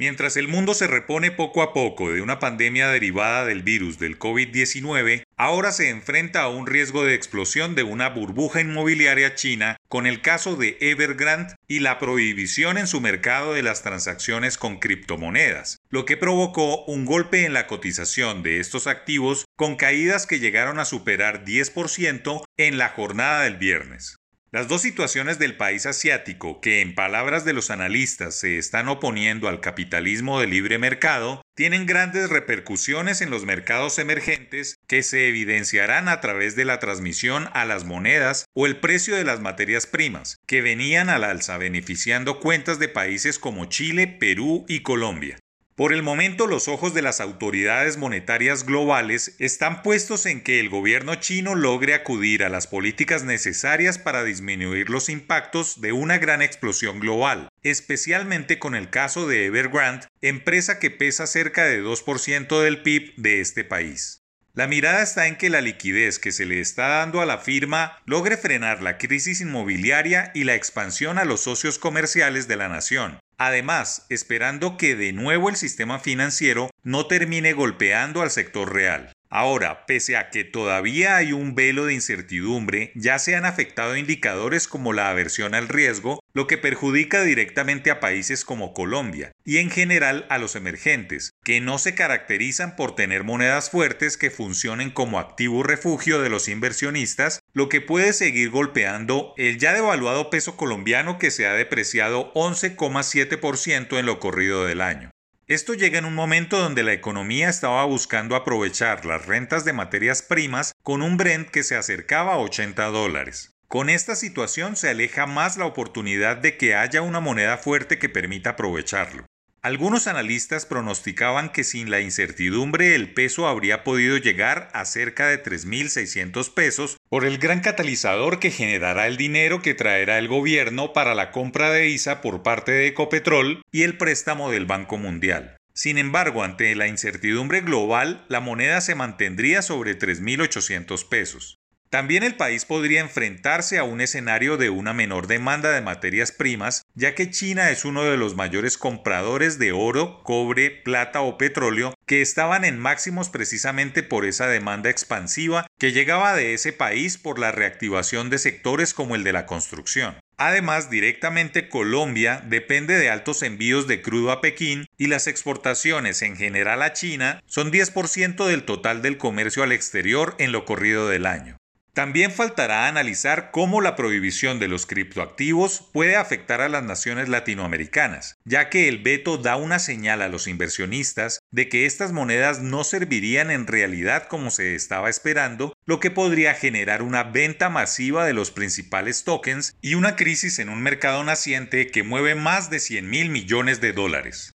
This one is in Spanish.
Mientras el mundo se repone poco a poco de una pandemia derivada del virus del COVID-19, ahora se enfrenta a un riesgo de explosión de una burbuja inmobiliaria china con el caso de Evergrande y la prohibición en su mercado de las transacciones con criptomonedas, lo que provocó un golpe en la cotización de estos activos con caídas que llegaron a superar 10% en la jornada del viernes. Las dos situaciones del país asiático, que en palabras de los analistas se están oponiendo al capitalismo de libre mercado, tienen grandes repercusiones en los mercados emergentes que se evidenciarán a través de la transmisión a las monedas o el precio de las materias primas, que venían al alza beneficiando cuentas de países como Chile, Perú y Colombia. Por el momento los ojos de las autoridades monetarias globales están puestos en que el gobierno chino logre acudir a las políticas necesarias para disminuir los impactos de una gran explosión global, especialmente con el caso de Evergrande, empresa que pesa cerca de 2% del PIB de este país. La mirada está en que la liquidez que se le está dando a la firma logre frenar la crisis inmobiliaria y la expansión a los socios comerciales de la nación, Además, esperando que de nuevo el sistema financiero no termine golpeando al sector real. Ahora, pese a que todavía hay un velo de incertidumbre, ya se han afectado indicadores como la aversión al riesgo, lo que perjudica directamente a países como Colombia y en general a los emergentes, que no se caracterizan por tener monedas fuertes que funcionen como activo refugio de los inversionistas, lo que puede seguir golpeando el ya devaluado peso colombiano que se ha depreciado 11,7% en lo corrido del año. Esto llega en un momento donde la economía estaba buscando aprovechar las rentas de materias primas con un Brent que se acercaba a 80 dólares. Con esta situación se aleja más la oportunidad de que haya una moneda fuerte que permita aprovecharlo. Algunos analistas pronosticaban que sin la incertidumbre el peso habría podido llegar a cerca de 3.600 pesos por el gran catalizador que generará el dinero que traerá el gobierno para la compra de ISA por parte de Ecopetrol y el préstamo del Banco Mundial. Sin embargo, ante la incertidumbre global, la moneda se mantendría sobre 3.800 pesos. También el país podría enfrentarse a un escenario de una menor demanda de materias primas, ya que China es uno de los mayores compradores de oro, cobre, plata o petróleo, que estaban en máximos precisamente por esa demanda expansiva que llegaba de ese país por la reactivación de sectores como el de la construcción. Además, directamente Colombia depende de altos envíos de crudo a Pekín y las exportaciones en general a China son 10% del total del comercio al exterior en lo corrido del año. También faltará analizar cómo la prohibición de los criptoactivos puede afectar a las naciones latinoamericanas, ya que el veto da una señal a los inversionistas de que estas monedas no servirían en realidad como se estaba esperando, lo que podría generar una venta masiva de los principales tokens y una crisis en un mercado naciente que mueve más de 100 mil millones de dólares.